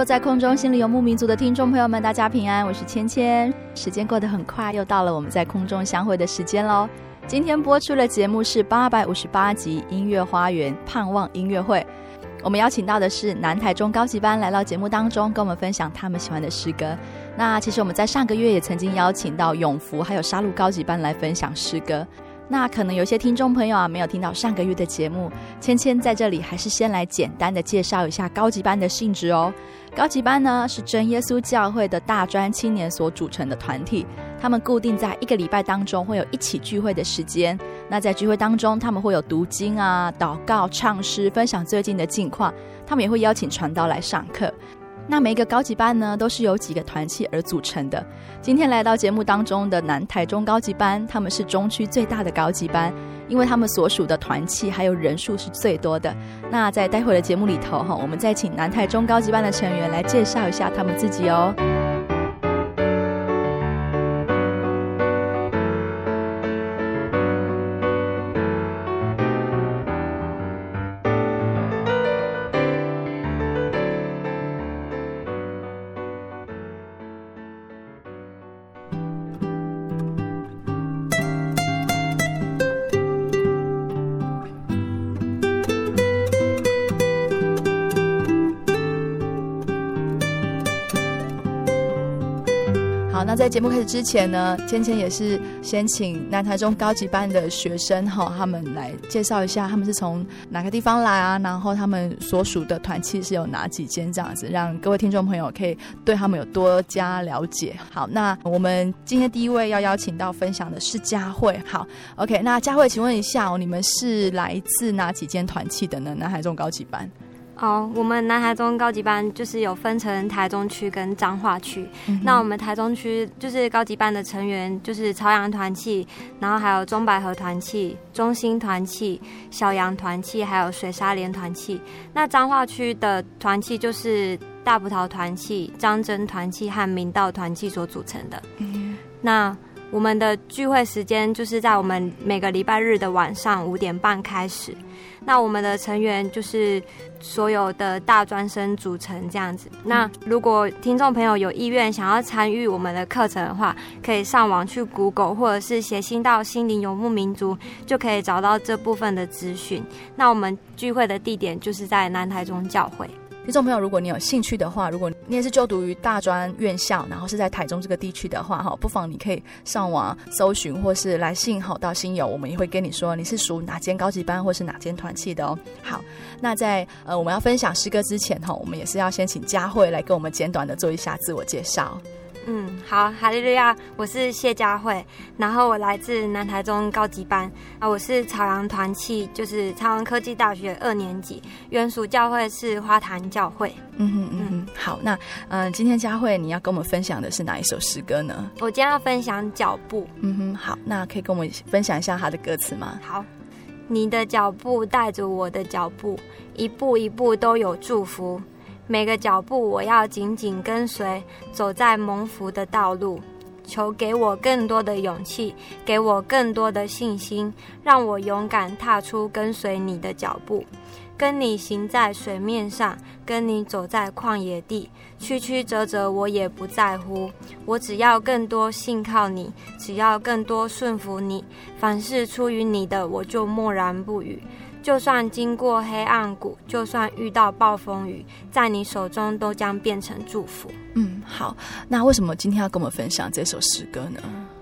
坐在空中心里游牧民族的听众朋友们，大家平安，我是芊芊。时间过得很快，又到了我们在空中相会的时间喽。今天播出的节目是八百五十八集音乐花园盼望音乐会。我们邀请到的是南台中高级班来到节目当中，跟我们分享他们喜欢的诗歌。那其实我们在上个月也曾经邀请到永福还有沙鹿高级班来分享诗歌。那可能有些听众朋友啊，没有听到上个月的节目，芊芊在这里还是先来简单的介绍一下高级班的性质哦。高级班呢是真耶稣教会的大专青年所组成的团体，他们固定在一个礼拜当中会有一起聚会的时间。那在聚会当中，他们会有读经啊、祷告、唱诗、分享最近的近况，他们也会邀请传道来上课。那每一个高级班呢，都是由几个团契而组成的。今天来到节目当中的南台中高级班，他们是中区最大的高级班，因为他们所属的团契还有人数是最多的。那在待会的节目里头哈，我们再请南台中高级班的成员来介绍一下他们自己哦。节目开始之前呢，芊芊也是先请南台中高级班的学生哈，他们来介绍一下他们是从哪个地方来啊，然后他们所属的团契是有哪几间这样子，让各位听众朋友可以对他们有多加了解。好，那我们今天第一位要邀请到分享的是佳慧。好，OK，那佳慧，请问一下哦，你们是来自哪几间团契的呢？南台中高级班。哦，oh, 我们南台中高级班就是有分成台中区跟彰化区。嗯、那我们台中区就是高级班的成员，就是朝阳团契，然后还有中百合团契、中兴团契、小阳团契，还有水沙连团契。那彰化区的团契就是大葡萄团契、张真团契和明道团契所组成的。嗯、那我们的聚会时间就是在我们每个礼拜日的晚上五点半开始。那我们的成员就是所有的大专生组成这样子。那如果听众朋友有意愿想要参与我们的课程的话，可以上网去 Google 或者是写信到心灵游牧民族，就可以找到这部分的资讯。那我们聚会的地点就是在南台中教会。听众朋友，如果你有兴趣的话，如果你也是就读于大专院校，然后是在台中这个地区的话，哈，不妨你可以上网搜寻，或是来信好到新友，我们也会跟你说你是属哪间高级班，或是哪间团契的哦。好，那在呃我们要分享诗歌之前，哈，我们也是要先请佳慧来跟我们简短的做一下自我介绍。嗯，好，哈利路亚，我是谢佳慧，然后我来自南台中高级班啊，我是朝阳团契，就是朝阳科技大学二年级，原属教会是花坛教会。嗯哼嗯哼，好，那嗯、呃，今天佳慧你要跟我们分享的是哪一首诗歌呢？我今天要分享脚步。嗯哼，好，那可以跟我们分享一下它的歌词吗？好，你的脚步带着我的脚步，一步一步都有祝福。每个脚步我要紧紧跟随，走在蒙福的道路。求给我更多的勇气，给我更多的信心，让我勇敢踏出跟随你的脚步，跟你行在水面上，跟你走在旷野地，曲曲折折我也不在乎。我只要更多信靠你，只要更多顺服你。凡是出于你的，我就默然不语。就算经过黑暗谷，就算遇到暴风雨，在你手中都将变成祝福。嗯，好。那为什么今天要跟我们分享这首诗歌呢？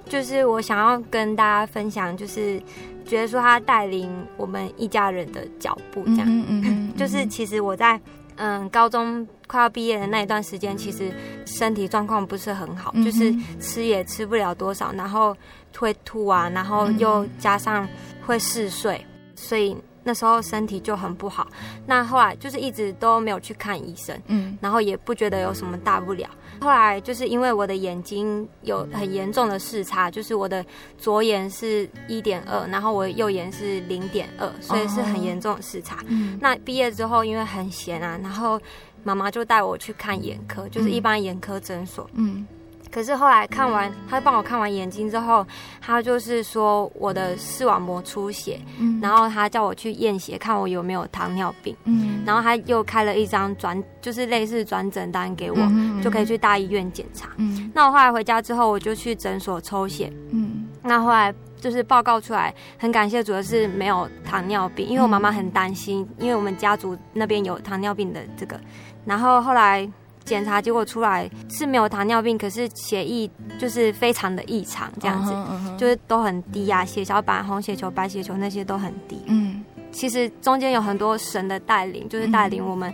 就是我想要跟大家分享，就是觉得说他带领我们一家人的脚步，这样。嗯嗯，嗯。就是其实我在嗯高中快要毕业的那一段时间，其实身体状况不是很好，嗯，就是吃也吃不了多少，然后会吐啊，然后又加上会嗜睡，所以。那时候身体就很不好，那后来就是一直都没有去看医生，嗯，然后也不觉得有什么大不了。后来就是因为我的眼睛有很严重的视差，就是我的左眼是一点二，然后我的右眼是零点二，所以是很严重的视差。嗯，那毕业之后因为很闲啊，然后妈妈就带我去看眼科，就是一般眼科诊所，嗯。可是后来看完，他帮我看完眼睛之后，他就是说我的视网膜出血，嗯，然后他叫我去验血，看我有没有糖尿病，嗯，然后他又开了一张转，就是类似转诊单给我，嗯，就可以去大医院检查，嗯，那我后来回家之后，我就去诊所抽血，嗯，那后来就是报告出来，很感谢主要是没有糖尿病，因为我妈妈很担心，因为我们家族那边有糖尿病的这个，然后后来。检查结果出来是没有糖尿病，可是血液就是非常的异常，这样子，uh -huh, uh -huh. 就是都很低啊，血小板、红血球、白血球那些都很低。嗯，其实中间有很多神的带领，就是带领我们，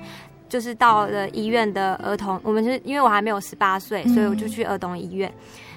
就是到了医院的儿童，我们是因为我还没有十八岁，所以我就去儿童医院，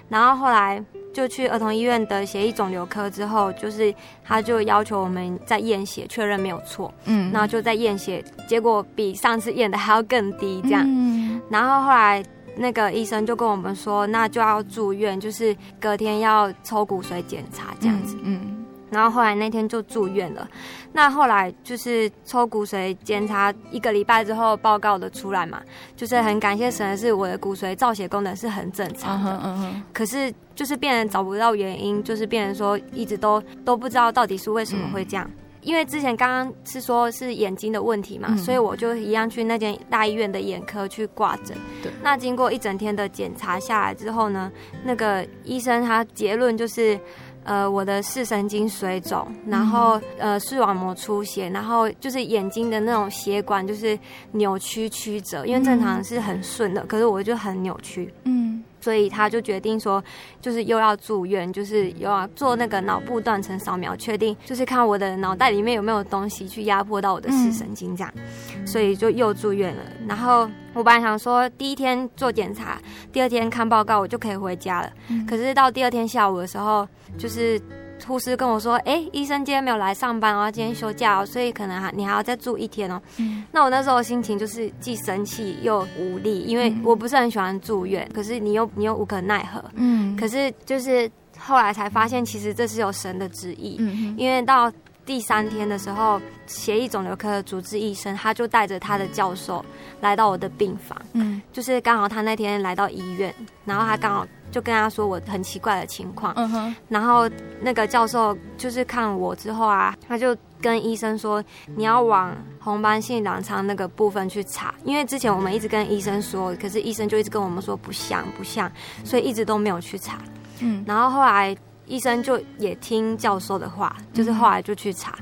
然后后来。就去儿童医院的血液肿瘤科之后，就是他就要求我们在验血，确认没有错。嗯，然后就在验血，结果比上次验的还要更低，这样。嗯，然后后来那个医生就跟我们说，那就要住院，就是隔天要抽骨髓检查这样子。嗯。嗯然后后来那天就住院了，那后来就是抽骨髓检查一个礼拜之后报告的出来嘛，就是很感谢神的是我的骨髓造血功能是很正常的，嗯嗯，可是就是病人找不到原因，就是病人说一直都都不知道到底是为什么会这样，因为之前刚刚是说是眼睛的问题嘛，所以我就一样去那间大医院的眼科去挂诊，对，那经过一整天的检查下来之后呢，那个医生他结论就是。呃，我的视神经水肿，然后呃视网膜出血，然后就是眼睛的那种血管就是扭曲曲折，因为正常是很顺的，可是我就很扭曲。嗯。所以他就决定说，就是又要住院，就是又要做那个脑部断层扫描，确定就是看我的脑袋里面有没有东西去压迫到我的视神经这样，所以就又住院了。然后我本来想说，第一天做检查，第二天看报告，我就可以回家了。可是到第二天下午的时候，就是。护士跟我说：“哎、欸，医生今天没有来上班哦，今天休假哦，所以可能还你还要再住一天哦。嗯”那我那时候心情就是既生气又无力，因为我不是很喜欢住院，可是你又你又无可奈何。嗯，可是就是后来才发现，其实这是有神的旨意。嗯，因为到第三天的时候，协议肿瘤科的主治医生他就带着他的教授来到我的病房。嗯，就是刚好他那天来到医院，然后他刚好。就跟他说我很奇怪的情况，嗯哼，然后那个教授就是看我之后啊，他就跟医生说，你要往红斑性狼疮那个部分去查，因为之前我们一直跟医生说，可是医生就一直跟我们说不像不像，所以一直都没有去查，嗯，然后后来医生就也听教授的话，就是后来就去查，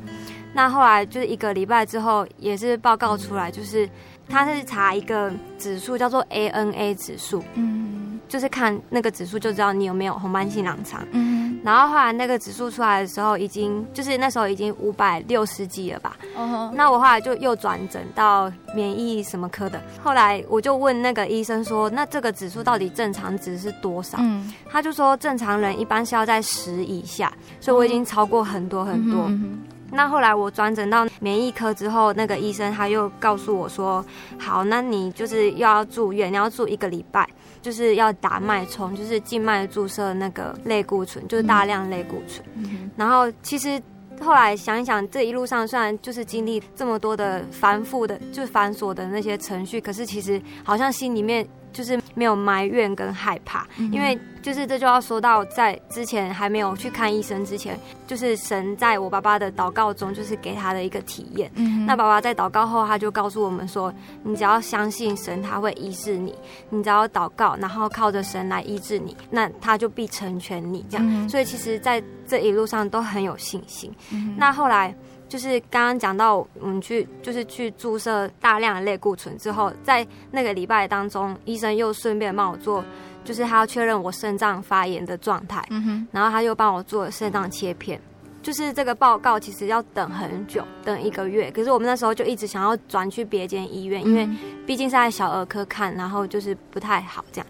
那后来就是一个礼拜之后，也是报告出来，就是他是查一个指数叫做 ANA 指数，嗯。就是看那个指数就知道你有没有红斑性狼疮。嗯，然后后来那个指数出来的时候，已经就是那时候已经五百六十几了吧。哦。那我后来就又转诊到免疫什么科的。后来我就问那个医生说：“那这个指数到底正常值是多少？”嗯。他就说正常人一般是要在十以下，所以我已经超过很多很多。嗯。那后来我转诊到免疫科之后，那个医生他又告诉我说：“好，那你就是又要住院，你要住一个礼拜。”就是要打脉冲，就是静脉注射那个类固醇，就是大量类固醇。嗯、然后其实后来想一想，这一路上虽然就是经历这么多的繁复的，就是繁琐的那些程序，可是其实好像心里面。就是没有埋怨跟害怕，因为就是这就要说到在之前还没有去看医生之前，就是神在我爸爸的祷告中，就是给他的一个体验。那爸爸在祷告后，他就告诉我们说：“你只要相信神，他会医治你；你只要祷告，然后靠着神来医治你，那他就必成全你。”这样，所以其实在这一路上都很有信心。那后来。就是刚刚讲到，我们去就是去注射大量的类固醇之后，在那个礼拜当中，医生又顺便帮我做，就是他要确认我肾脏发炎的状态，嗯哼，然后他又帮我做肾脏切片，就是这个报告其实要等很久，等一个月，可是我们那时候就一直想要转去别间医院，因为毕竟是在小儿科看，然后就是不太好这样，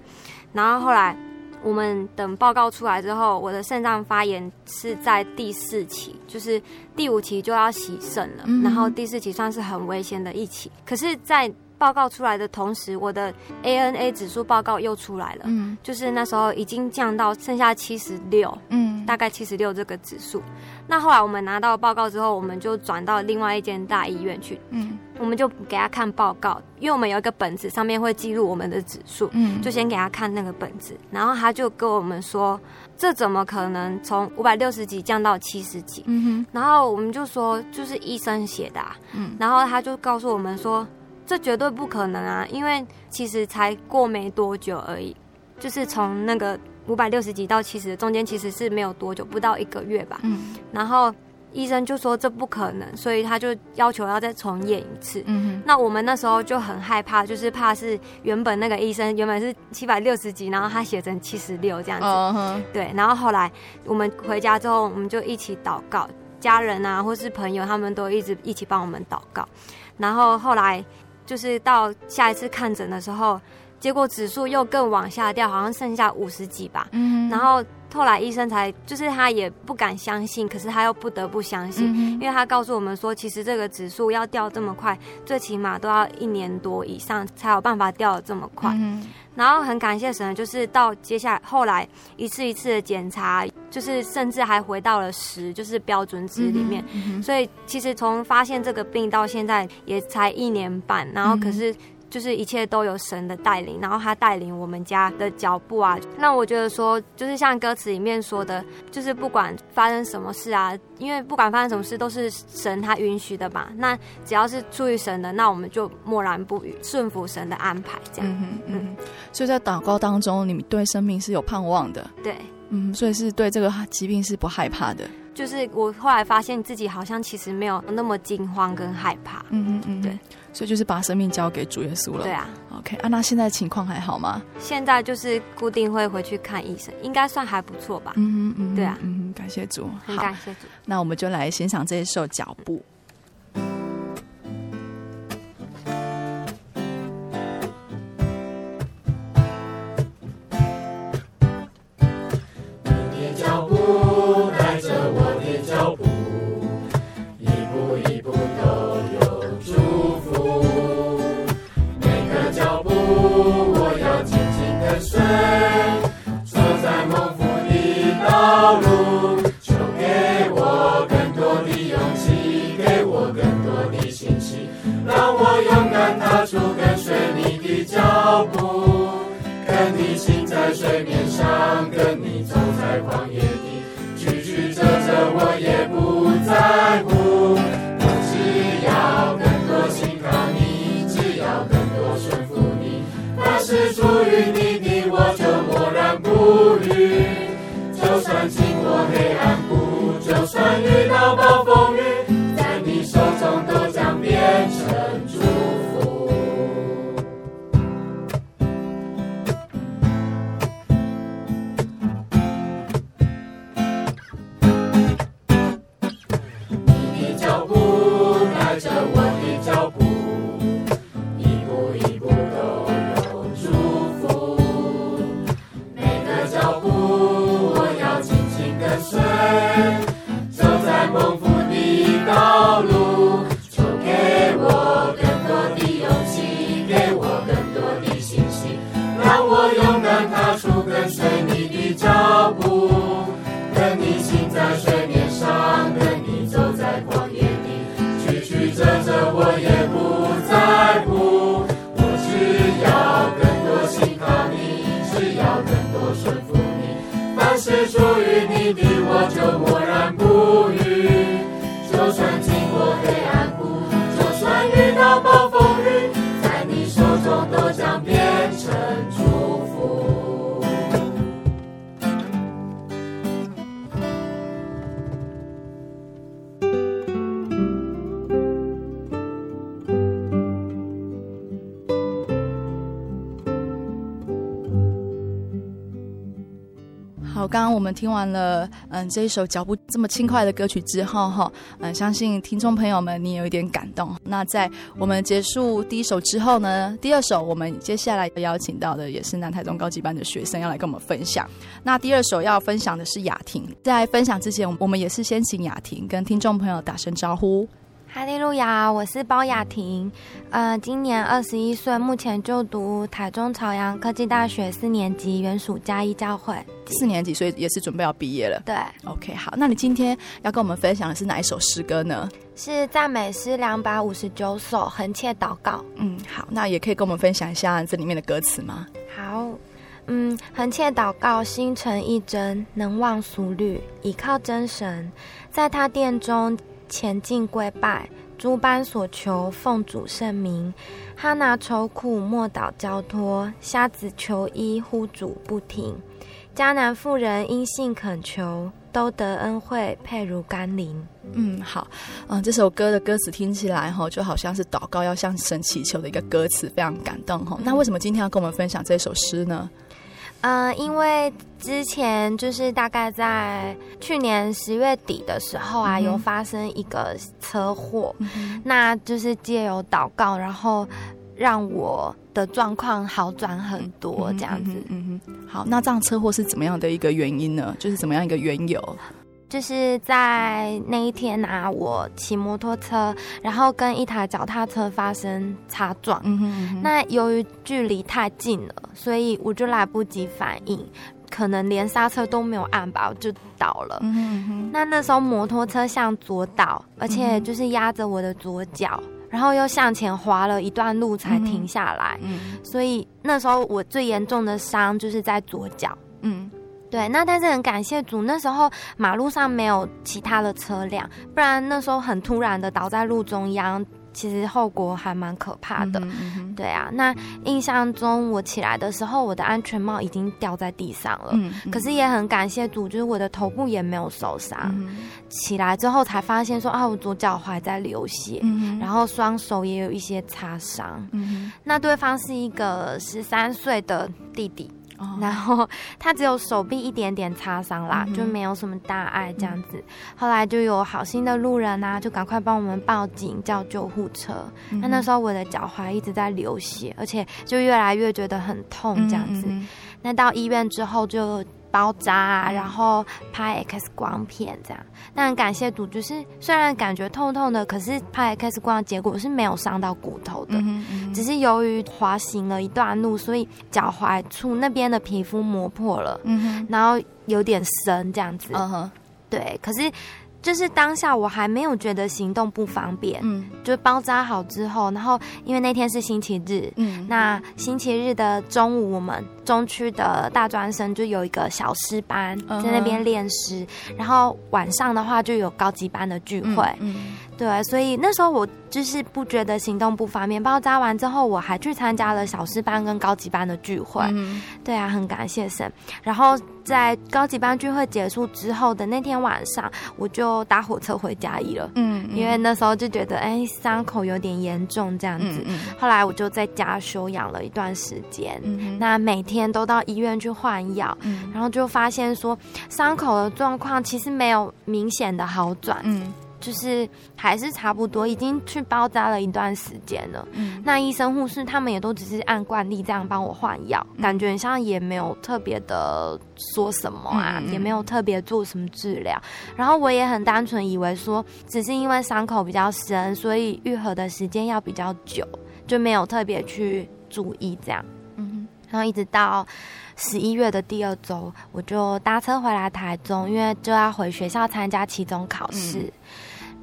然后后来。我们等报告出来之后，我的肾脏发炎是在第四期，就是第五期就要洗肾了，嗯、然后第四期算是很危险的一期。可是，在报告出来的同时，我的 ANA 指数报告又出来了，嗯，就是那时候已经降到剩下七十六，嗯，大概七十六这个指数。那后来我们拿到报告之后，我们就转到另外一间大医院去，嗯。我们就给他看报告，因为我们有一个本子，上面会记录我们的指数，嗯，就先给他看那个本子，然后他就跟我们说，这怎么可能从五百六十几降到七十几？嗯哼，然后我们就说，就是医生写的啊，嗯，然后他就告诉我们说，这绝对不可能啊，因为其实才过没多久而已，就是从那个五百六十几到七十中间，其实是没有多久，不到一个月吧，嗯，然后。医生就说这不可能，所以他就要求要再重演一次。嗯哼，那我们那时候就很害怕，就是怕是原本那个医生原本是七百六十几，然后他写成七十六这样子。Uh. 对，然后后来我们回家之后，我们就一起祷告，家人啊或是朋友他们都一直一起帮我们祷告。然后后来就是到下一次看诊的时候，结果指数又更往下掉，好像剩下五十几吧。嗯，然后。后来医生才，就是他也不敢相信，可是他又不得不相信，嗯、因为他告诉我们说，其实这个指数要掉这么快，最起码都要一年多以上才有办法掉得这么快。嗯、然后很感谢神，就是到接下来后来一次一次的检查，就是甚至还回到了十，就是标准值里面。所以其实从发现这个病到现在也才一年半，然后可是。就是一切都有神的带领，然后他带领我们家的脚步啊。那我觉得说，就是像歌词里面说的，就是不管发生什么事啊，因为不管发生什么事都是神他允许的嘛。那只要是出于神的，那我们就默然不语，顺服神的安排。这样，嗯嗯。嗯，所以在祷告当中，你们对生命是有盼望的。对，嗯，所以是对这个疾病是不害怕的。就是我后来发现自己好像其实没有那么惊慌跟害怕。嗯嗯嗯，对。所以就是把生命交给主耶稣了。对啊，OK 啊，那现在情况还好吗？现在就是固定会回去看医生，应该算还不错吧。嗯嗯嗯，对啊，嗯，感谢主，很感谢主。那我们就来欣赏这一首脚步。管踏出跟随你的脚步，跟你行在水面上，跟你走在旷野里，曲曲折折我也不在乎。只要更多信靠你，只要更多顺服你，那是属于你的，我就默然不语。就算经过黑暗谷，就算遇到暴风。我们听完了，嗯，这一首脚步这么轻快的歌曲之后，哈，嗯，相信听众朋友们你也有一点感动。那在我们结束第一首之后呢，第二首我们接下来邀请到的也是南台中高级班的学生要来跟我们分享。那第二首要分享的是雅婷，在分享之前，我们也是先请雅婷跟听众朋友打声招呼。哈利路亚，我是包雅婷，呃，今年二十一岁，目前就读台中朝阳科技大学四年级原属加一教会。四年级，所以也是准备要毕业了。对，OK，好，那你今天要跟我们分享的是哪一首诗歌呢？是赞美诗两百五十九首，恒切祷告。嗯，好，那也可以跟我们分享一下这里面的歌词吗？好，嗯，恒切祷告，心诚意真，能忘俗虑，倚靠真神，在他殿中。前进跪拜，诸般所求奉主圣名。哈拿愁苦莫祷交托，瞎子求医呼主不停。迦南妇人因信恳求，都得恩惠配如甘霖。嗯，好，嗯，这首歌的歌词听起来哈，就好像是祷告要向神祈求的一个歌词，非常感动哈。那为什么今天要跟我们分享这首诗呢？呃，因为之前就是大概在去年十月底的时候啊，嗯、有发生一个车祸，嗯、那就是借由祷告，然后让我的状况好转很多，这样子。嗯嗯，嗯，好，那这样车祸是怎么样的一个原因呢？就是怎么样一个缘由？就是在那一天啊，我骑摩托车，然后跟一台脚踏车发生擦撞。嗯哼嗯哼。那由于距离太近了，所以我就来不及反应，可能连刹车都没有按吧，我就倒了。嗯哼嗯哼。那那时候摩托车向左倒，而且就是压着我的左脚，然后又向前滑了一段路才停下来。嗯哼。所以那时候我最严重的伤就是在左脚。嗯。对，那但是很感谢主，那时候马路上没有其他的车辆，不然那时候很突然的倒在路中央，其实后果还蛮可怕的。嗯嗯、对啊，那印象中我起来的时候，我的安全帽已经掉在地上了，嗯嗯、可是也很感谢主，就是我的头部也没有受伤。嗯、起来之后才发现说啊，我左脚踝在流血，嗯、然后双手也有一些擦伤。嗯、那对方是一个十三岁的弟弟。Oh. 然后他只有手臂一点点擦伤啦，mm hmm. 就没有什么大碍这样子。Mm hmm. 后来就有好心的路人啊，就赶快帮我们报警叫救护车。那、mm hmm. 那时候我的脚踝一直在流血，而且就越来越觉得很痛这样子。Mm hmm. 那到医院之后就。包扎啊，然后拍 X 光片这样。那很感谢主，就是虽然感觉痛痛的，可是拍 X 光的结果是没有伤到骨头的，嗯嗯，只是由于滑行了一段路，所以脚踝处那边的皮肤磨破了，嗯，然后有点深这样子。嗯哼，对，可是。就是当下我还没有觉得行动不方便，嗯，就包扎好之后，然后因为那天是星期日，嗯，那星期日的中午，我们中区的大专生就有一个小诗班在那边练诗，然后晚上的话就有高级班的聚会，嗯，对，所以那时候我就是不觉得行动不方便，包扎完之后我还去参加了小诗班跟高级班的聚会，嗯，对啊，很感谢神，然后。在高级班聚会结束之后的那天晚上，我就搭火车回嘉义了。嗯，嗯，因为那时候就觉得，哎，伤口有点严重这样子。后来我就在家休养了一段时间。那每天都到医院去换药。嗯，然后就发现说，伤口的状况其实没有明显的好转。嗯。就是还是差不多，已经去包扎了一段时间了。嗯，那医生护士他们也都只是按惯例这样帮我换药，嗯、感觉像也没有特别的说什么啊，也没有特别做什么治疗。然后我也很单纯以为说，只是因为伤口比较深，所以愈合的时间要比较久，就没有特别去注意这样。然后一直到十一月的第二周，我就搭车回来台中，因为就要回学校参加期中考试。嗯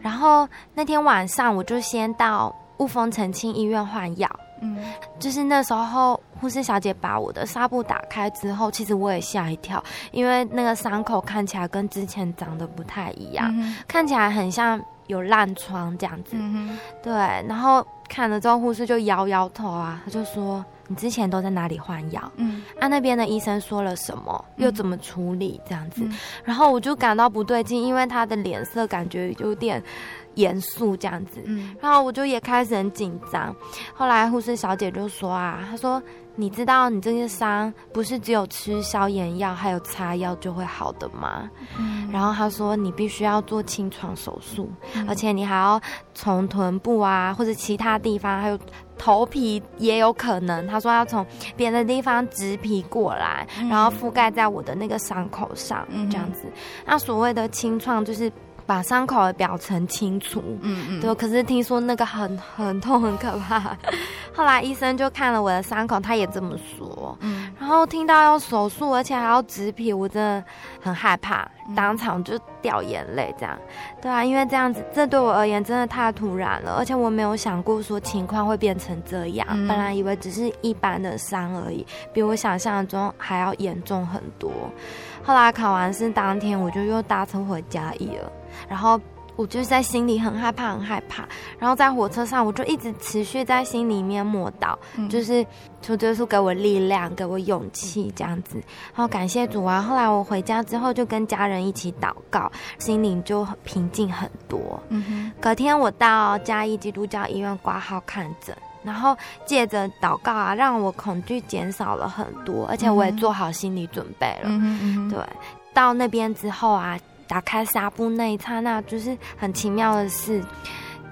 然后那天晚上，我就先到雾峰澄清医院换药，嗯，就是那时候护士小姐把我的纱布打开之后，其实我也吓一跳，因为那个伤口看起来跟之前长得不太一样，嗯、看起来很像有烂疮这样子。嗯、对，然后看了之后，护士就摇摇头啊，他就说。你之前都在哪里换药？嗯，啊，那边的医生说了什么？又怎么处理？这样子，嗯、然后我就感到不对劲，因为他的脸色感觉有点严肃，这样子，嗯，然后我就也开始很紧张。后来护士小姐就说啊，她说。你知道你这些伤不是只有吃消炎药还有擦药就会好的吗？嗯，然后他说你必须要做清创手术，嗯，而且你还要从臀部啊或者其他地方，还有头皮也有可能。他说要从别的地方植皮过来，嗯，然后覆盖在我的那个伤口上，嗯，这样子。那所谓的清创就是。把伤口的表层清除，嗯嗯，对。可是听说那个很很痛很可怕。后来医生就看了我的伤口，他也这么说。嗯，然后听到要手术，而且还要植皮，我真的很害怕，当场就掉眼泪。这样，对啊，因为这样子，这对我而言真的太突然了，而且我没有想过说情况会变成这样。嗯，本来以为只是一般的伤而已，比我想象中还要严重很多。后来考完试当天，我就又搭车回嘉义了。然后我就是在心里很害怕，很害怕。然后在火车上，我就一直持续在心里面默祷，嗯、就是求耶稣给我力量，给我勇气，这样子。然后感谢主啊！后来我回家之后，就跟家人一起祷告，心里就很平静很多。嗯哼。隔天我到嘉义基督教医院挂号看诊。然后借着祷告啊，让我恐惧减少了很多，而且我也做好心理准备了。嗯嗯，对，到那边之后啊，打开纱布那一刹那，就是很奇妙的事。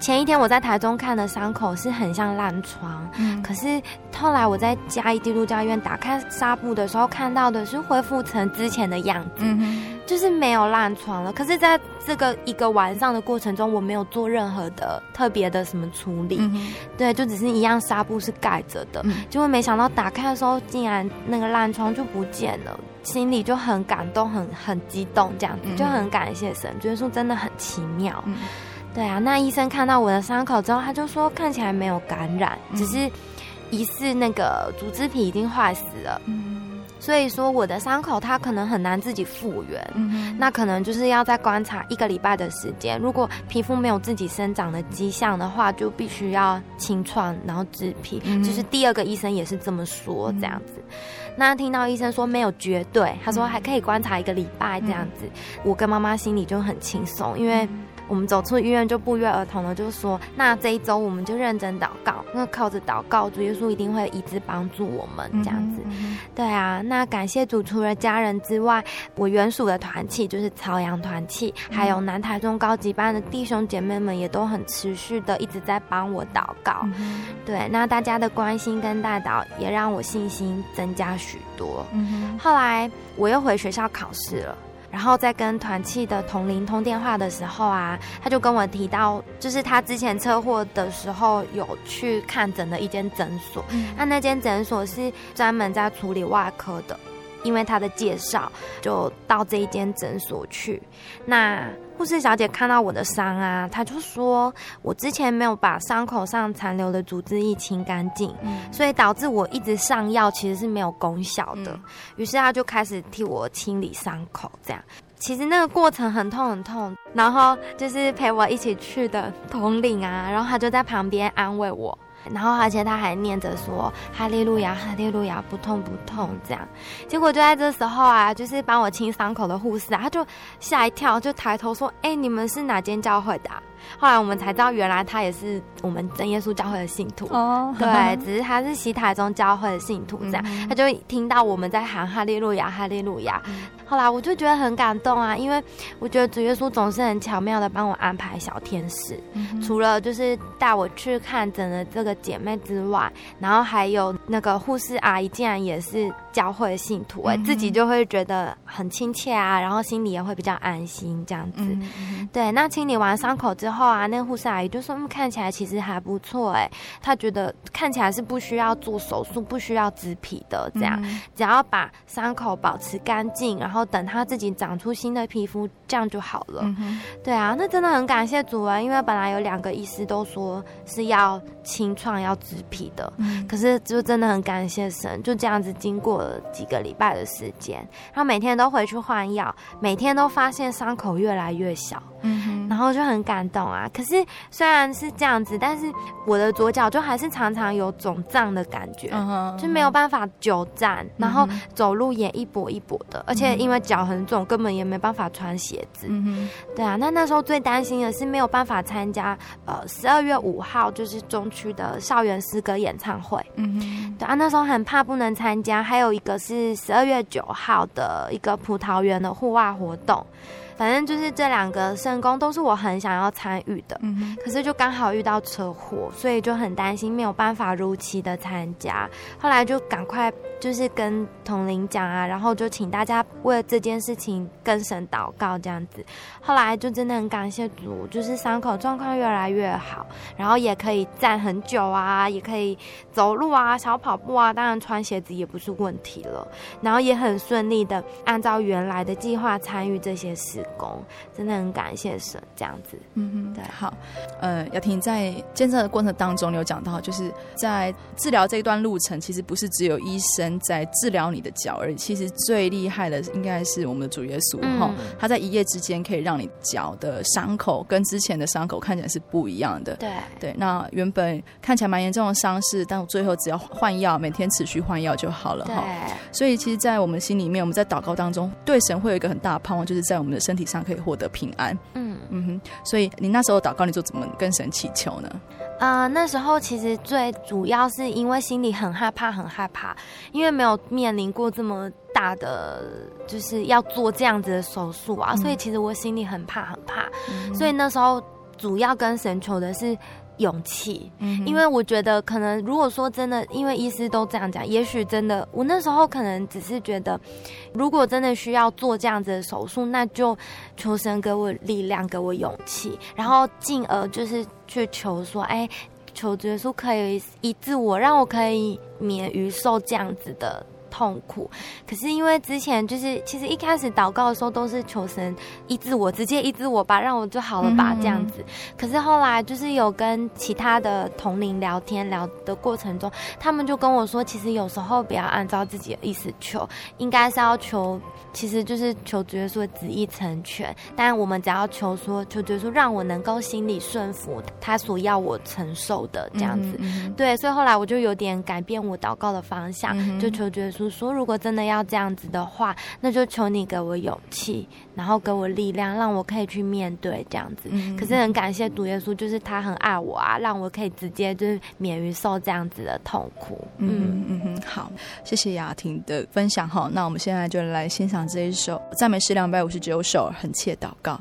前一天我在台中看的伤口是很像烂疮，嗯，可是后来我在嘉义基督教医院打开纱布的时候，看到的是恢复成之前的样子，嗯，就是没有烂疮了。可是在这个一个晚上的过程中，我没有做任何的特别的什么处理，嗯，对，就只是一样纱布是盖着的，嗯，结果没想到打开的时候，竟然那个烂疮就不见了，心里就很感动，很很激动，这样子就很感谢神，觉得说真的很奇妙。嗯对啊，那医生看到我的伤口之后，他就说看起来没有感染，嗯、只是疑似那个组织皮已经坏死了。嗯，所以说我的伤口它可能很难自己复原。嗯，那可能就是要再观察一个礼拜的时间。如果皮肤没有自己生长的迹象的话，就必须要清创，然后植皮。嗯，就是第二个医生也是这么说，这样子。嗯、那听到医生说没有绝对，他说还可以观察一个礼拜这样子，嗯、我跟妈妈心里就很轻松，因为。我们走出医院就不约而同的就说，那这一周我们就认真祷告，那靠着祷告，主耶稣一定会一直帮助我们这样子。嗯、对啊，那感谢主，除了家人之外，我原属的团契就是朝阳团契，还有南台中高级班的弟兄姐妹们也都很持续的一直在帮我祷告。嗯、对，那大家的关心跟带导也让我信心增加许多。嗯、后来我又回学校考试了。然后在跟团契的同龄通电话的时候啊，他就跟我提到，就是他之前车祸的时候有去看诊的一间诊所，嗯，那那间诊所是专门在处理外科的。因为他的介绍，就到这一间诊所去。那护士小姐看到我的伤啊，她就说我之前没有把伤口上残留的组织液清干净，嗯，所以导致我一直上药其实是没有功效的。嗯，于是她就开始替我清理伤口，这样。其实那个过程很痛很痛，然后就是陪我一起去的统领啊，然后他就在旁边安慰我。然后，而且他还念着说：“哈利路亚，哈利路亚，不痛不痛。”这样，结果就在这时候啊，就是帮我清伤口的护士啊，他就吓一跳，就抬头说：“哎，你们是哪间教会的啊？”后来我们才知道，原来他也是我们真耶稣教会的信徒。哦，对，只是他是西台中教会的信徒，这样，嗯、他就听到我们在喊“哈利路亚，哈利路亚”。嗯。后来我就觉得很感动啊，因为我觉得主耶稣总是很巧妙的帮我安排小天使，嗯、除了就是带我去看诊的这个姐妹之外，然后还有那个护士阿姨，竟然也是教会的信徒，哎、嗯，自己就会觉得很亲切啊，然后心里也会比较安心这样子。嗯、对，那清理完伤口之候啊，那护士阿姨就说：“嗯，看起来其实还不错哎。”她觉得看起来是不需要做手术、不需要植皮的，这样、嗯、只要把伤口保持干净，然后等它自己长出新的皮肤，这样就好了。嗯、对啊，那真的很感谢主人，因为本来有两个医师都说是要清创、要植皮的，嗯、可是就真的很感谢神，就这样子经过了几个礼拜的时间，然后每天都回去换药，每天都发现伤口越来越小。嗯哼，然后就很感动啊。可是虽然是这样子，但是我的左脚就还是常常有肿胀的感觉，就没有办法久站，然后走路也一跛一跛的，而且因为脚很肿，根本也没办法穿鞋子。对啊。那那时候最担心的是没有办法参加呃十二月五号就是中区的校园诗歌演唱会。嗯哼，对啊，那时候很怕不能参加。还有一个是十二月九号的一个葡萄园的户外活动。反正就是这两个圣工都是我很想要参与的，嗯、可是就刚好遇到车祸，所以就很担心没有办法如期的参加。后来就赶快就是跟同灵讲啊，然后就请大家为了这件事情跟神祷告这样子。后来就真的很感谢主，就是伤口状况越来越好，然后也可以站很久啊，也可以走路啊，小跑步啊，当然穿鞋子也不是问题了。然后也很顺利的按照原来的计划参与这些事。工真的很感谢神，这样子，嗯哼，对，好，呃，雅婷在见证的过程当中，你有讲到，就是在治疗这一段路程，其实不是只有医生在治疗你的脚而已，其实最厉害的应该是我们的主耶稣哈，嗯、他在一夜之间可以让你脚的伤口跟之前的伤口看起来是不一样的，对。对，那原本看起来蛮严重的伤势，但我最后只要换药，每天持续换药就好了哈，对。所以其实，在我们心里面，我们在祷告当中，对神会有一个很大的盼望，就是在我们的身体上可以获得平安。嗯嗯哼，所以你那时候祷告，你就怎么跟神祈求呢？呃，那时候其实最主要是因为心里很害怕，很害怕，因为没有面临过这么大的，就是要做这样子的手术啊，嗯、所以其实我心里很怕，很怕。嗯、所以那时候主要跟神求的是。勇气，嗯因为我觉得可能如果说真的，因为医师都这样讲，也许真的，我那时候可能只是觉得，如果真的需要做这样子的手术，那就求神给我力量，给我勇气，然后进而就是去求说，哎，求耶稣可以医治我，让我可以免于受这样子的。痛苦，可是因为之前就是其实一开始祷告的时候都是求神医治我，直接医治我吧，让我就好了吧，这样子。可是后来就是有跟其他的同龄聊天聊的过程中，他们就跟我说，其实有时候不要按照自己的意思求，应该是要求，其实就是求主耶稣的旨意成全。但我们只要求说，求主耶稣让我能够心里顺服他所要我承受的这样子。对，所以后来我就有点改变我祷告的方向，就求主耶稣。说，如果真的要这样子的话，那就求你给我勇气，然后给我力量，让我可以去面对这样子。嗯、可是很感谢主耶稣，就是他很爱我啊，让我可以直接就是免于受这样子的痛苦。嗯嗯嗯，好，谢谢雅婷的分享哈。那我们现在就来欣赏这一首赞美诗两百五十九首，很切祷告。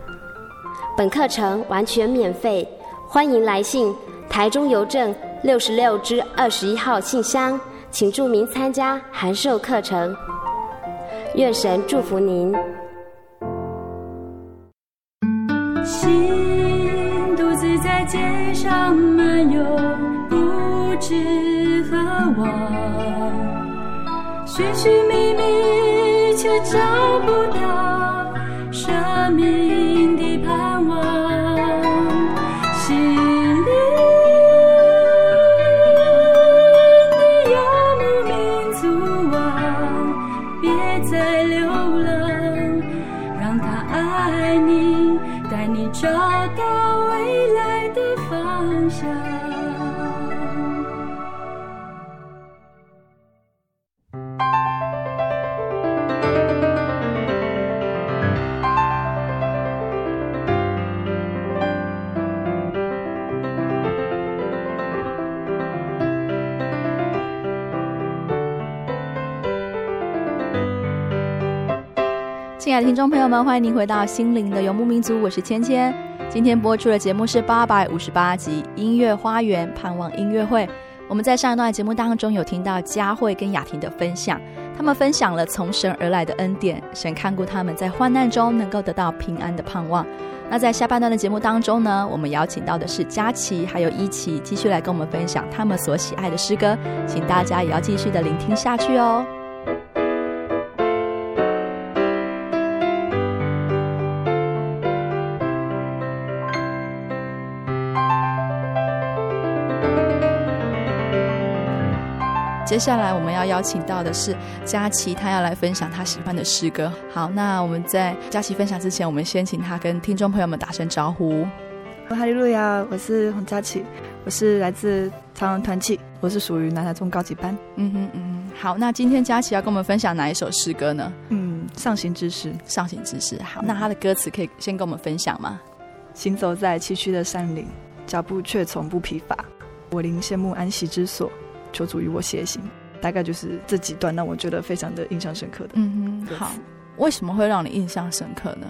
本课程完全免费，欢迎来信台中邮政六十六支二十一号信箱，请注明参加函授课程。愿神祝福您。心独自在街上漫游，不知何往，寻寻觅觅却找不到生命听众朋友们，欢迎您回到心灵的游牧民族，我是芊芊。今天播出的节目是八百五十八集音乐花园盼望音乐会。我们在上一段节目当中有听到佳慧跟雅婷的分享，他们分享了从神而来的恩典，神看顾他们在患难中能够得到平安的盼望。那在下半段的节目当中呢，我们邀请到的是佳琪还有一琪，继续来跟我们分享他们所喜爱的诗歌，请大家也要继续的聆听下去哦。接下来我们要邀请到的是佳琪，她要来分享她喜欢的诗歌。好，那我们在佳琪分享之前，我们先请她跟听众朋友们打声招呼。哈利路亚，我是洪佳琪，我是来自朝阳团契，我是属于南台中高级班。嗯哼嗯哼，好，那今天佳琪要跟我们分享哪一首诗歌呢？嗯，上行之诗，上行之诗。好，那她的歌词可以先跟我们分享吗？行走在崎岖的山林，脚步却从不疲乏。我灵羡慕安息之所。求主与我偕行，大概就是这几段让我觉得非常的印象深刻的。嗯哼，好，为什么会让你印象深刻呢？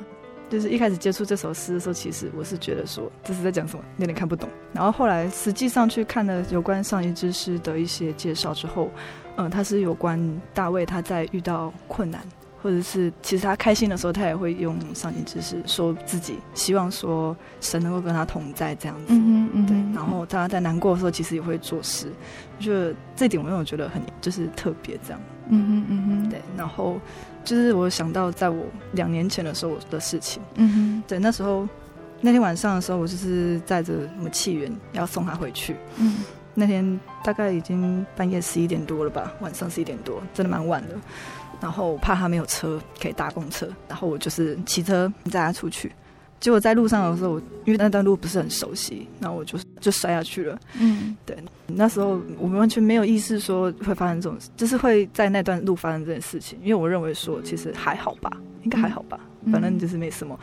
就是一开始接触这首诗的时候，其实我是觉得说这是在讲什么，有点看不懂。然后后来实际上去看了有关上一之诗的一些介绍之后，嗯，它是有关大卫他在遇到困难或者是其实他开心的时候，他也会用上帝之识说自己希望说神能够跟他同在这样子。嗯嗯对。然后他在难过的时候，其实也会做事，我觉得这点我让我觉得很就是特别这样。嗯哼嗯哼，对。然后就是我想到在我两年前的时候的事情。嗯哼，对，那时候那天晚上的时候，我就是载着什么气源要送他回去。嗯。那天大概已经半夜十一点多了吧，晚上十一点多，真的蛮晚的。然后怕他没有车可以搭公车，然后我就是骑车载他出去。结果在路上的时候，因为那段路不是很熟悉，然后我就就摔下去了。嗯，对，那时候我们完全没有意识说会发生这种，就是会在那段路发生这件事情。因为我认为说其实还好吧，应该还好吧，嗯、反正就是没什么。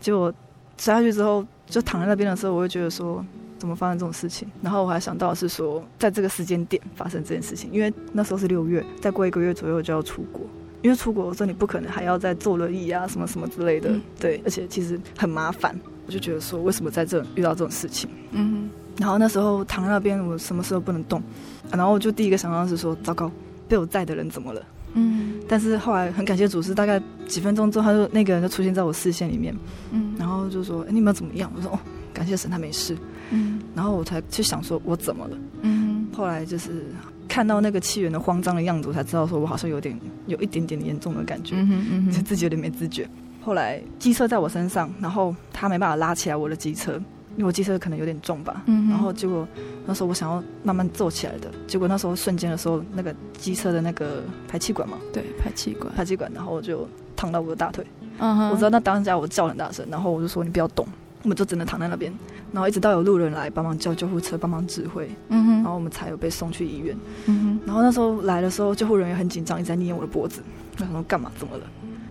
结果摔下去之后，就躺在那边的时候，我会觉得说。怎么发生这种事情？然后我还想到是说，在这个时间点发生这件事情，因为那时候是六月，再过一个月左右就要出国。因为出国的时候你不可能还要再坐轮椅啊，什么什么之类的，嗯、对，而且其实很麻烦。我就觉得说，为什么在这遇到这种事情？嗯。然后那时候躺在那边，我什么时候不能动？然后我就第一个想到是说，糟糕，被我载的人怎么了？嗯。但是后来很感谢主，是大概几分钟之后，他就那个人就出现在我视线里面。嗯。然后就说：“哎，你们怎么样？”我说：“哦，感谢神，他没事。”嗯，然后我才去想说，我怎么了？嗯，后来就是看到那个气源的慌张的样子，我才知道说我好像有点有一点点严重的感觉，嗯哼嗯哼，自己有点没知觉。后来机车在我身上，然后他没办法拉起来我的机车，因为我机车可能有点重吧。嗯，然后结果那时候我想要慢慢坐起来的，结果那时候瞬间的时候，那个机车的那个排气管嘛，对，排气管，排气管，然后我就烫到我的大腿。嗯哼，我知道那当下我叫很大声，然后我就说你不要动。我们就只能躺在那边，然后一直到有路人来帮忙叫救护车，帮忙指挥，嗯哼，然后我们才有被送去医院，嗯哼。然后那时候来的时候，救护人员很紧张，一直在捏我的脖子，我想说干嘛？怎么了？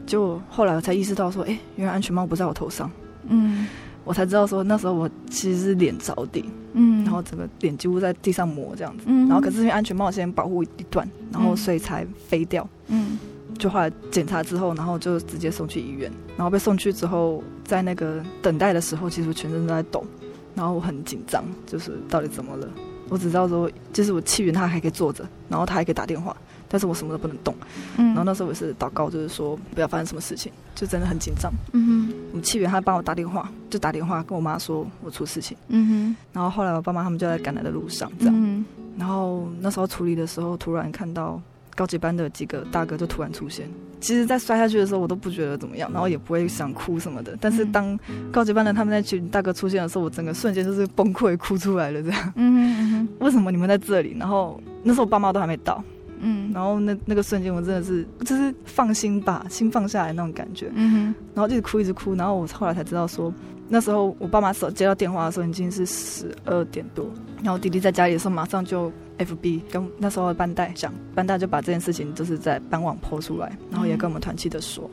结果后来我才意识到说，哎，原来安全帽不在我头上，嗯，我才知道说那时候我其实是脸着地，嗯，然后整个脸几乎在地上磨这样子，嗯，然后可是因为安全帽先保护一段，然后所以才飞掉，嗯。就后来检查之后，然后就直接送去医院。然后被送去之后，在那个等待的时候，其实我全身都在抖，然后我很紧张，就是到底怎么了？我只知道说，就是我气源他还可以坐着，然后他还可以打电话，但是我什么都不能动。嗯。然后那时候我是祷告，就是说不要发生什么事情，就真的很紧张。嗯哼。我们契元他帮我打电话，就打电话跟我妈说我出事情。嗯哼。然后后来我爸妈他们就在赶来的路上，这样。嗯。然后那时候处理的时候，突然看到。高级班的几个大哥就突然出现，其实，在摔下去的时候，我都不觉得怎么样，然后也不会想哭什么的。但是，当高级班的他们那群大哥出现的时候，我整个瞬间就是崩溃，哭出来了。这样，嗯哼嗯，为什么你们在这里？然后那时候我爸妈都还没到，嗯，然后那那个瞬间，我真的是就是放心吧心放下来那种感觉，嗯哼，然后一直哭一直哭，然后我后来才知道说，那时候我爸妈手接到电话的时候已经是十二点多，然后弟弟在家里的时候马上就。F B 跟那时候的班代讲，班代就把这件事情就是在班网 po 出来，然后也跟我们团契的说，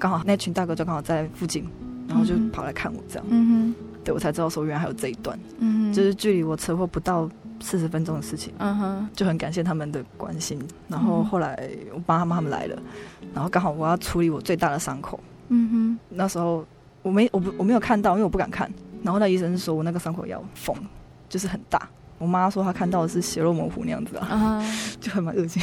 刚、嗯、好那群大哥就刚好在附近，然后就跑来看我这样，嗯哼，对我才知道说原来还有这一段，嗯哼，就是距离我车祸不到四十分钟的事情，嗯哼，就很感谢他们的关心，然后后来我爸妈他们来了，然后刚好我要处理我最大的伤口，嗯哼，那时候我没我不我没有看到，因为我不敢看，然后那医生说我那个伤口要缝，就是很大。我妈说她看到的是血肉模糊那样子啊，uh-huh. 就很蛮恶心。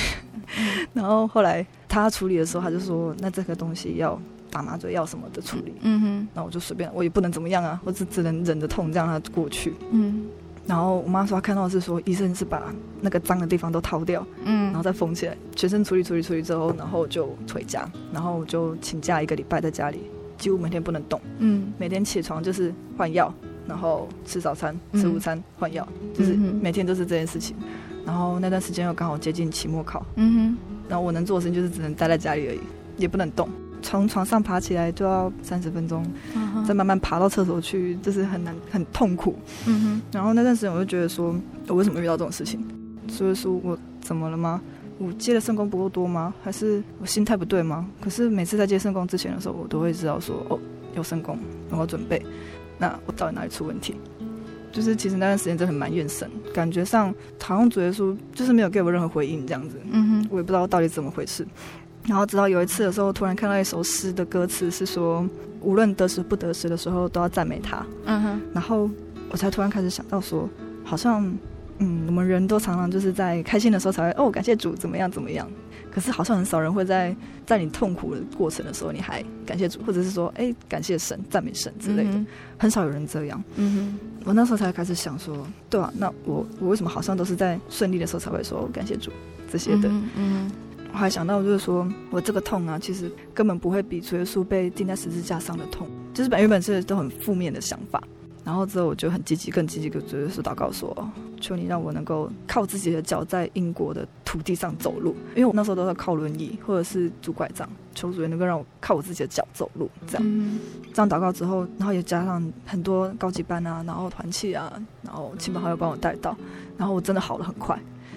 然后后来她处理的时候，她就说：“那这个东西要打麻醉药什么的处理。”嗯哼。那我就随便，我也不能怎么样啊，我只只能忍着痛这样让它过去。嗯。然后我妈说她看到的是说医生是把那个脏的地方都掏掉，嗯，然后再缝起来，全身处理处理处理之后，然后就回家，然后就请假一个礼拜在家里，几乎每天不能动。嗯。每天起床就是换药。然后吃早餐、吃午餐、换药，就是每天都是这件事情。然后那段时间又刚好接近期末考，嗯哼。然后我能做的事情就是只能待在家里而已，也不能动。从床上爬起来就要三十分钟，再慢慢爬到厕所去，就是很难、很痛苦。嗯哼。然后那段时间我就觉得说，我为什么遇到这种事情？所以说我怎么了吗？我接的圣功不够多吗？还是我心态不对吗？可是每次在接圣功之前的时候，我都会知道说，哦，有圣工，我要准备。那我到底哪里出问题？就是其实那段时间真的很埋怨神，感觉上好像主耶稣就是没有给我任何回应这样子。嗯哼，我也不知道到底怎么回事。然后直到有一次的时候，突然看到一首诗的歌词是说，无论得时不得时的时候，都要赞美他。嗯哼，然后我才突然开始想到说，好像嗯，我们人都常常就是在开心的时候才会哦，感谢主怎么样怎么样。可是好像很少人会在在你痛苦的过程的时候，你还感谢主，或者是说，哎，感谢神、赞美神之类的，嗯、很少有人这样。嗯哼，我那时候才开始想说，对啊，那我我为什么好像都是在顺利的时候才会说感谢主这些的？嗯，嗯我还想到就是说我这个痛啊，其实根本不会比主耶稣被钉在十字架上的痛，就是本原本是都很负面的想法。然后之后我就很积极，更积极的主耶稣祷告说：“求你让我能够靠自己的脚在英国的土地上走路，因为我那时候都在靠轮椅或者是拄拐杖，求主也能够让我靠我自己的脚走路。这样，嗯、这样祷告之后，然后也加上很多高级班啊，然后团契啊，然后亲朋好友帮我带到，然后我真的好了很快。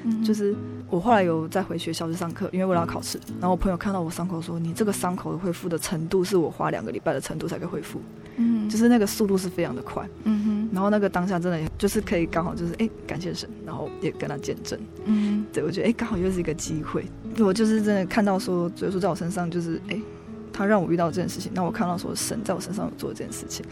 嗯、就是我后来有再回学校去上课，因为为了要考试，然后我朋友看到我伤口说：你这个伤口的恢复的程度是我花两个礼拜的程度才可以恢复。”嗯，就是那个速度是非常的快，嗯哼，然后那个当下真的就是可以刚好就是哎感谢神，然后也跟他见证，嗯，对我觉得哎刚好又是一个机会，我就是真的看到说主耶稣在我身上就是哎他让我遇到这件事情，那我看到说神在我身上有做这件事情，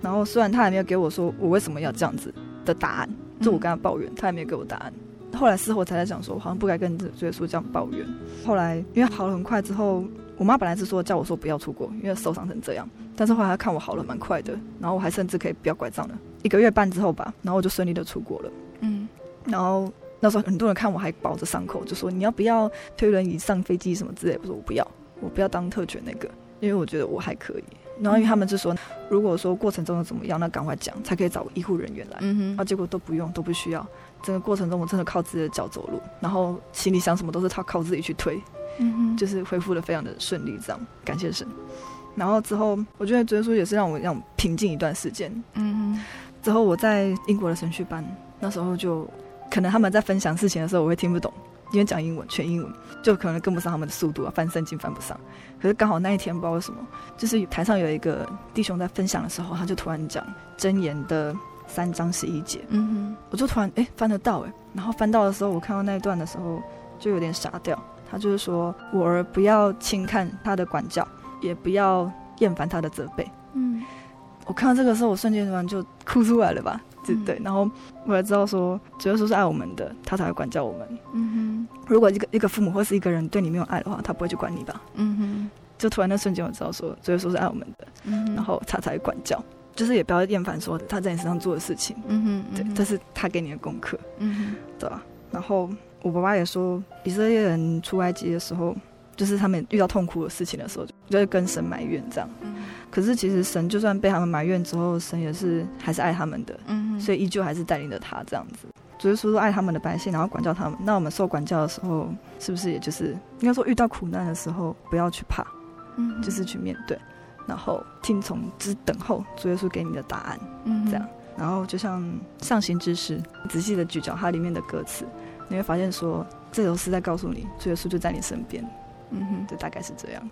然后虽然他还没有给我说我为什么要这样子的答案，就我跟他抱怨，他还没有给我答案，后来事后才在想说我好像不该跟主耶稣这样抱怨，后来因为好了很快之后。我妈本来是说叫我说不要出国，因为受伤成这样。但是后来她看我好了蛮快的，然后我还甚至可以不要拐杖了。一个月半之后吧，然后我就顺利的出国了。嗯，然后那时候很多人看我还包着伤口，就说你要不要推轮椅上飞机什么之类。我说我不要，我不要当特权那个，因为我觉得我还可以。然后因为他们就说，如果说过程中又怎么样，那赶快讲，才可以找医护人员来。嗯哼，啊，结果都不用，都不需要。整个过程中我真的靠自己的脚走路，然后行李箱什么都是他靠自己去推。嗯哼，就是恢复的非常的顺利，这样感谢神。然后之后，我觉得主耶稣也是让我让我平静一段时间。嗯哼，之后我在英国的神学班，那时候就可能他们在分享事情的时候，我会听不懂，因为讲英文全英文，就可能跟不上他们的速度啊，翻圣经翻不上。可是刚好那一天不知道为什么，就是台上有一个弟兄在分享的时候，他就突然讲箴言的三章十一节。嗯哼，我就突然哎翻得到哎，然后翻到的时候，我看到那一段的时候就有点傻掉。他就是说，我儿不要轻看他的管教，也不要厌烦他的责备。嗯，我看到这个时候，我瞬间突然就哭出来了吧？对、嗯、对。然后我才知道说，主耶稣是爱我们的，他才会管教我们。嗯哼。如果一个一个父母或是一个人对你没有爱的话，他不会去管你吧？嗯哼。就突然那瞬间，我知道说，主耶稣是爱我们的，嗯、然后他才会管教，就是也不要厌烦说他在你身上做的事情。嗯哼。嗯哼对，这是他给你的功课。嗯哼。对吧？然后。我爸爸也说，以色列人出埃及的时候，就是他们遇到痛苦的事情的时候，就会跟神埋怨这样。嗯、可是其实神就算被他们埋怨之后，神也是还是爱他们的，嗯、哼所以依旧还是带领着他这样子。主耶稣说爱他们的百姓，然后管教他们。那我们受管教的时候，是不是也就是应该说遇到苦难的时候，不要去怕，嗯、就是去面对，然后听从只等候主耶稣给你的答案，嗯、这样。然后就像上行之时，仔细的咀嚼它里面的歌词。你会发现说，说这首诗在告诉你，主耶稣就在你身边。嗯哼，就大概是这样。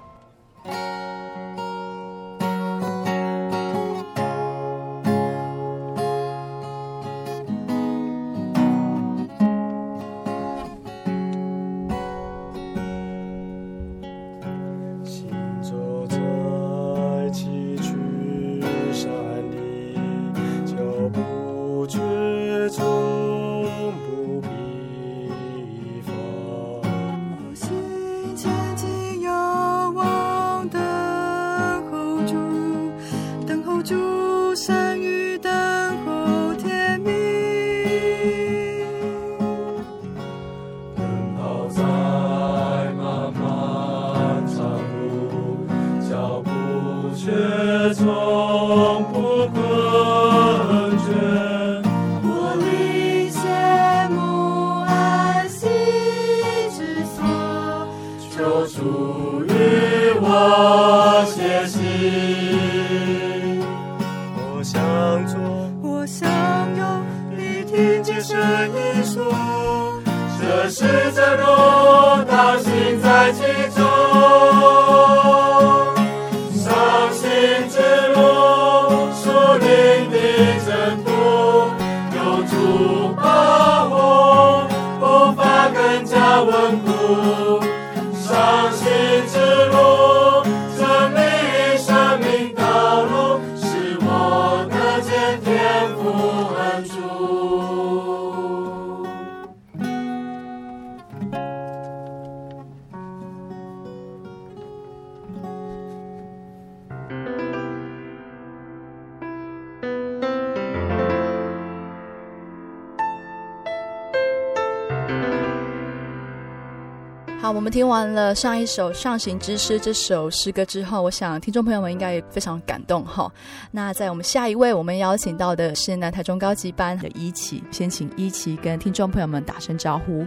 好，我们听完了上一首《上行之诗》这首诗歌之后，我想听众朋友们应该也非常感动哈。那在我们下一位，我们邀请到的是南台中高级班的一期，先请一期跟听众朋友们打声招呼。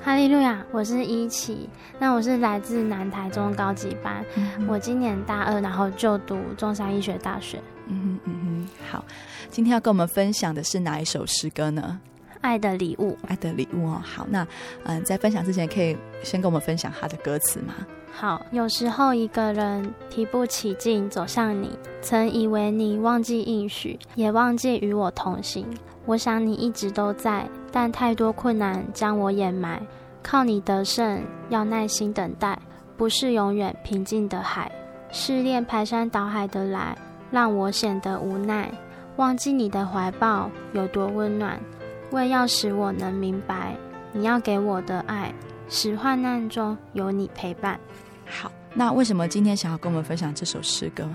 哈利路亚，我是一期，那我是来自南台中高级班，嗯、我今年大二，然后就读中山医学大学。嗯哼嗯哼，好，今天要跟我们分享的是哪一首诗歌呢？爱的礼物，爱的礼物哦。好，那嗯，在分享之前，可以先跟我们分享他的歌词吗？好，有时候一个人提不起劲走向你，曾以为你忘记应许，也忘记与我同行。我想你一直都在，但太多困难将我掩埋。靠你得胜，要耐心等待，不是永远平静的海。试炼排山倒海的来，让我显得无奈。忘记你的怀抱有多温暖。为要使我能明白，你要给我的爱，使患难中有你陪伴。好，那为什么今天想要跟我们分享这首诗歌？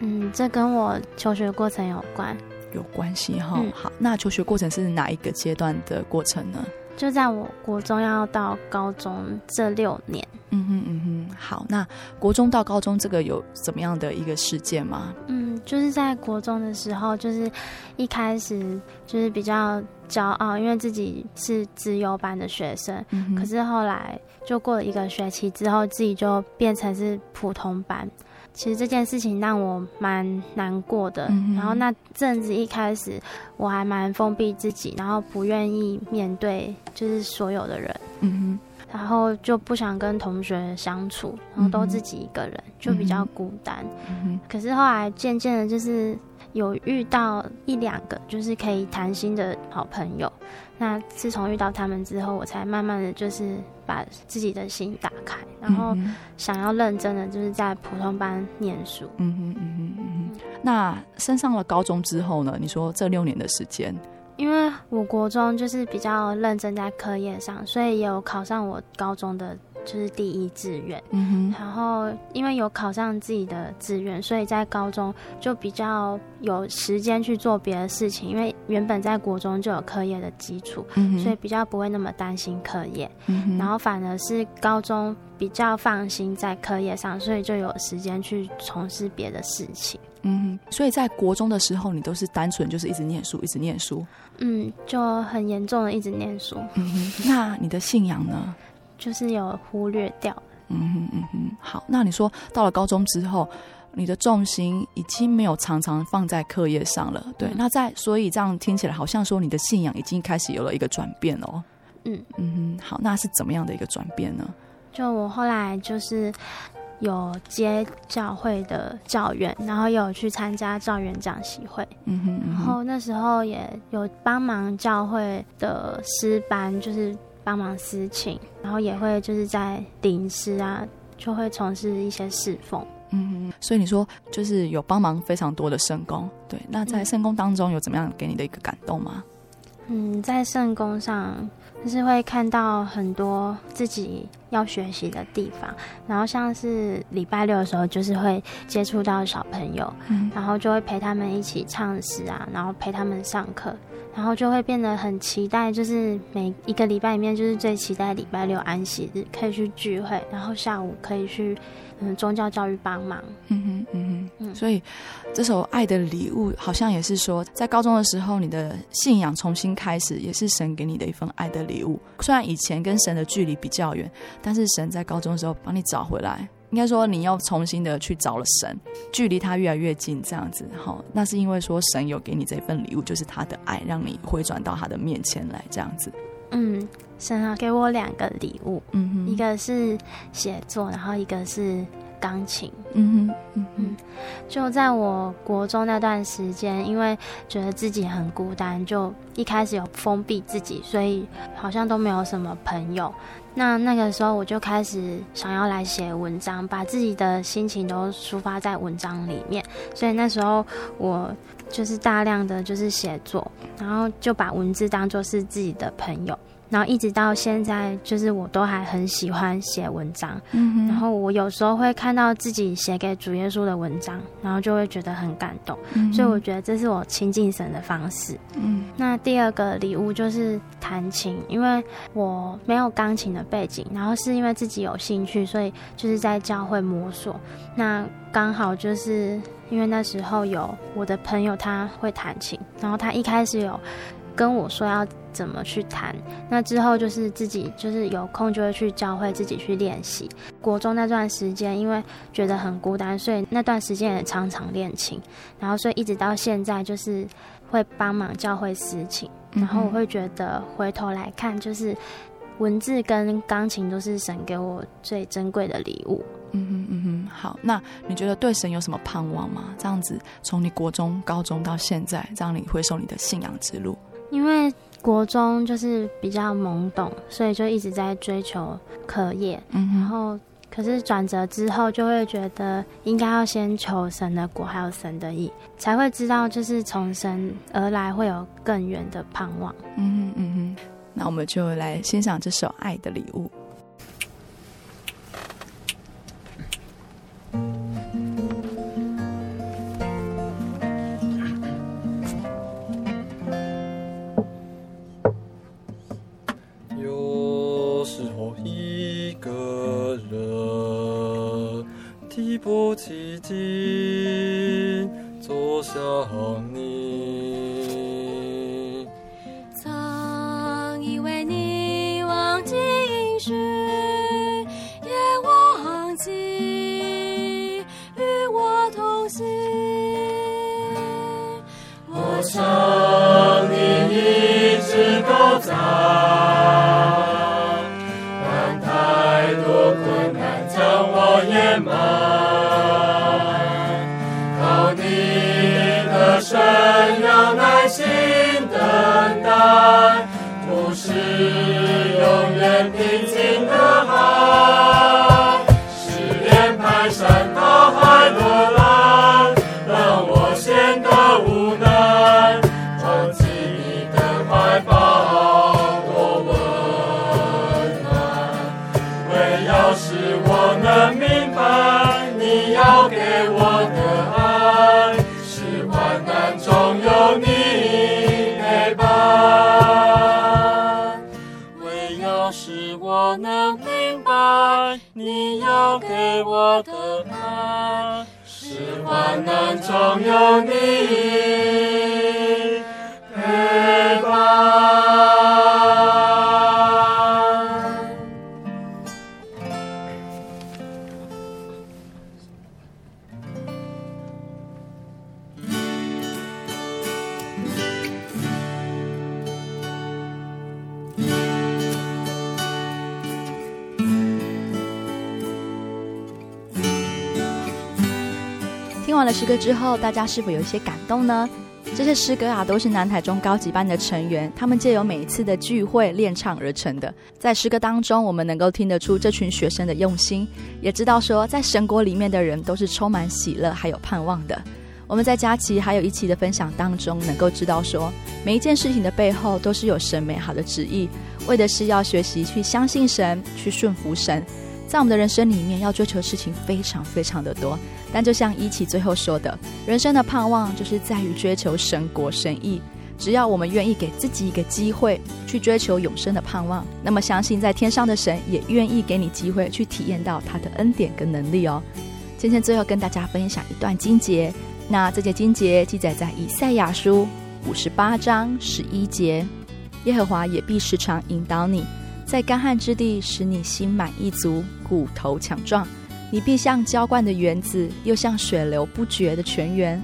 嗯，这跟我求学过程有关，有关系哈。嗯、好，那求学过程是哪一个阶段的过程呢？就在我国中要到高中这六年。嗯哼嗯哼，好，那国中到高中这个有怎么样的一个事件吗？嗯，就是在国中的时候，就是一开始就是比较骄傲，因为自己是资优班的学生。嗯。可是后来就过了一个学期之后，自己就变成是普通班。其实这件事情让我蛮难过的。嗯。然后那阵子一开始我还蛮封闭自己，然后不愿意面对就是所有的人。嗯。然后就不想跟同学相处，然后都自己一个人，嗯、就比较孤单。嗯、可是后来渐渐的，就是有遇到一两个就是可以谈心的好朋友。那自从遇到他们之后，我才慢慢的就是把自己的心打开，然后想要认真的就是在普通班念书。嗯哼嗯哼嗯哼。那升上了高中之后呢？你说这六年的时间。因为我国中就是比较认真在课业上，所以有考上我高中的就是第一志愿。嗯哼。然后因为有考上自己的志愿，所以在高中就比较有时间去做别的事情。因为原本在国中就有课业的基础，嗯。所以比较不会那么担心课业。然后反而是高中比较放心在课业上，所以就有时间去从事别的事情。嗯，所以在国中的时候，你都是单纯就是一直念书，一直念书。嗯，就很严重的一直念书。嗯，那你的信仰呢？就是有忽略掉。嗯哼嗯哼，好，那你说到了高中之后，你的重心已经没有常常放在课业上了。对，嗯、那在所以这样听起来好像说你的信仰已经开始有了一个转变哦。嗯嗯哼，好，那是怎么样的一个转变呢？就我后来就是。有接教会的教员，然后有去参加教员讲习会，嗯哼，嗯哼，然后那时候也有帮忙教会的师班，就是帮忙私情，然后也会就是在临时啊，就会从事一些侍奉，嗯哼，所以你说就是有帮忙非常多的圣工，对，那在圣工当中有怎么样给你的一个感动吗？嗯，在圣工上。就是会看到很多自己要学习的地方，然后像是礼拜六的时候，就是会接触到小朋友，嗯，然后就会陪他们一起唱诗啊，然后陪他们上课，然后就会变得很期待，就是每一个礼拜里面，就是最期待礼拜六安息日可以去聚会，然后下午可以去。嗯，宗教教育帮忙。嗯哼，嗯哼，嗯，所以这首《爱的礼物》好像也是说，在高中的时候，你的信仰重新开始，也是神给你的一份爱的礼物。虽然以前跟神的距离比较远，但是神在高中的时候帮你找回来。应该说，你要重新的去找了神，距离他越来越近，这样子。好，那是因为说神有给你这份礼物，就是他的爱，让你回转到他的面前来，这样子。嗯，神啊，给我两个礼物，嗯哼，一个是写作，然后一个是钢琴，嗯哼，嗯哼，就在我国中那段时间，因为觉得自己很孤单，就一开始有封闭自己，所以好像都没有什么朋友。那那个时候我就开始想要来写文章，把自己的心情都抒发在文章里面，所以那时候我。就是大量的就是写作，然后就把文字当做是自己的朋友，然后一直到现在，就是我都还很喜欢写文章。嗯，然后我有时候会看到自己写给主耶稣的文章，然后就会觉得很感动。嗯，所以我觉得这是我亲近神的方式。嗯，那第二个礼物就是弹琴，因为我没有钢琴的背景，然后是因为自己有兴趣，所以就是在教会摸索。那刚好就是因为那时候有我的朋友他会弹琴，然后他一开始有跟我说要怎么去弹，那之后就是自己就是有空就会去教会自己去练习。国中那段时间，因为觉得很孤单，所以那段时间也常常练琴，然后所以一直到现在就是会帮忙教会司琴，然后我会觉得回头来看，就是文字跟钢琴都是神给我最珍贵的礼物。嗯哼嗯哼，好，那你觉得对神有什么盼望吗？这样子从你国中、高中到现在，这样你回首你的信仰之路。因为国中就是比较懵懂，所以就一直在追求课业。嗯，然后可是转折之后，就会觉得应该要先求神的果，还有神的意，才会知道就是从神而来会有更远的盼望。嗯哼嗯哼，那我们就来欣赏这首《爱的礼物》。不起劲，坐向你。曾以为你忘记应许，也忘记与我同行。我想你一直都在，但太多困难将我掩埋人要耐心等待，不是永远平静的。我的爱，是患难中有你陪伴。了诗歌之后，大家是否有一些感动呢？这些诗歌啊，都是南台中高级班的成员，他们借由每一次的聚会练唱而成的。在诗歌当中，我们能够听得出这群学生的用心，也知道说，在神国里面的人都是充满喜乐还有盼望的。我们在佳琪还有一期的分享当中，能够知道说，每一件事情的背后都是有神美好的旨意，为的是要学习去相信神，去顺服神。在我们的人生里面，要追求事情非常非常的多，但就像一期最后说的，人生的盼望就是在于追求神国神意。只要我们愿意给自己一个机会去追求永生的盼望，那么相信在天上的神也愿意给你机会去体验到他的恩典跟能力哦。今天最后跟大家分享一段经节，那这节经节记载在以赛亚书五十八章十一节，耶和华也必时常引导你。在干旱之地，使你心满意足，骨头强壮。你必像浇灌的园子，又像水流不绝的泉源。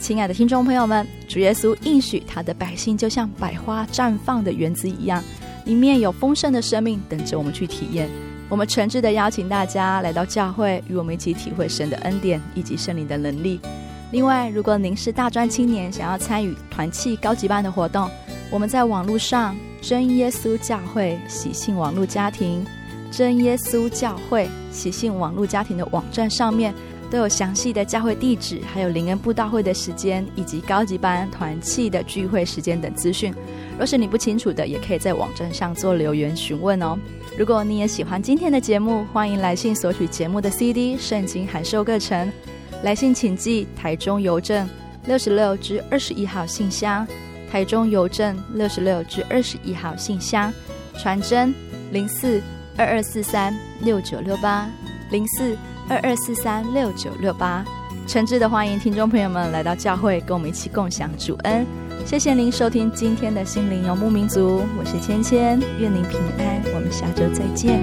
亲爱的听众朋友们，主耶稣应许他的百姓，就像百花绽放的园子一样，里面有丰盛的生命等着我们去体验。我们诚挚地邀请大家来到教会，与我们一起体会神的恩典以及圣灵的能力。另外，如果您是大专青年，想要参与团契高级班的活动，我们在网络上。真耶稣教会喜信网络家庭，真耶稣教会喜信网络家庭的网站上面都有详细的教会地址，还有灵恩布道会的时间，以及高级班团契的聚会时间等资讯。若是你不清楚的，也可以在网站上做留言询问哦。如果你也喜欢今天的节目，欢迎来信索取节目的 CD《圣经函授课程》。来信请寄台中邮政六十六至二十一号信箱，台中邮政六十六至二十一号信箱，传真零四二二四三六九六八零四。二二四三六九六八，诚挚的欢迎听众朋友们来到教会，跟我们一起共享主恩。谢谢您收听今天的心灵游牧民族，我是芊芊，愿您平安，我们下周再见。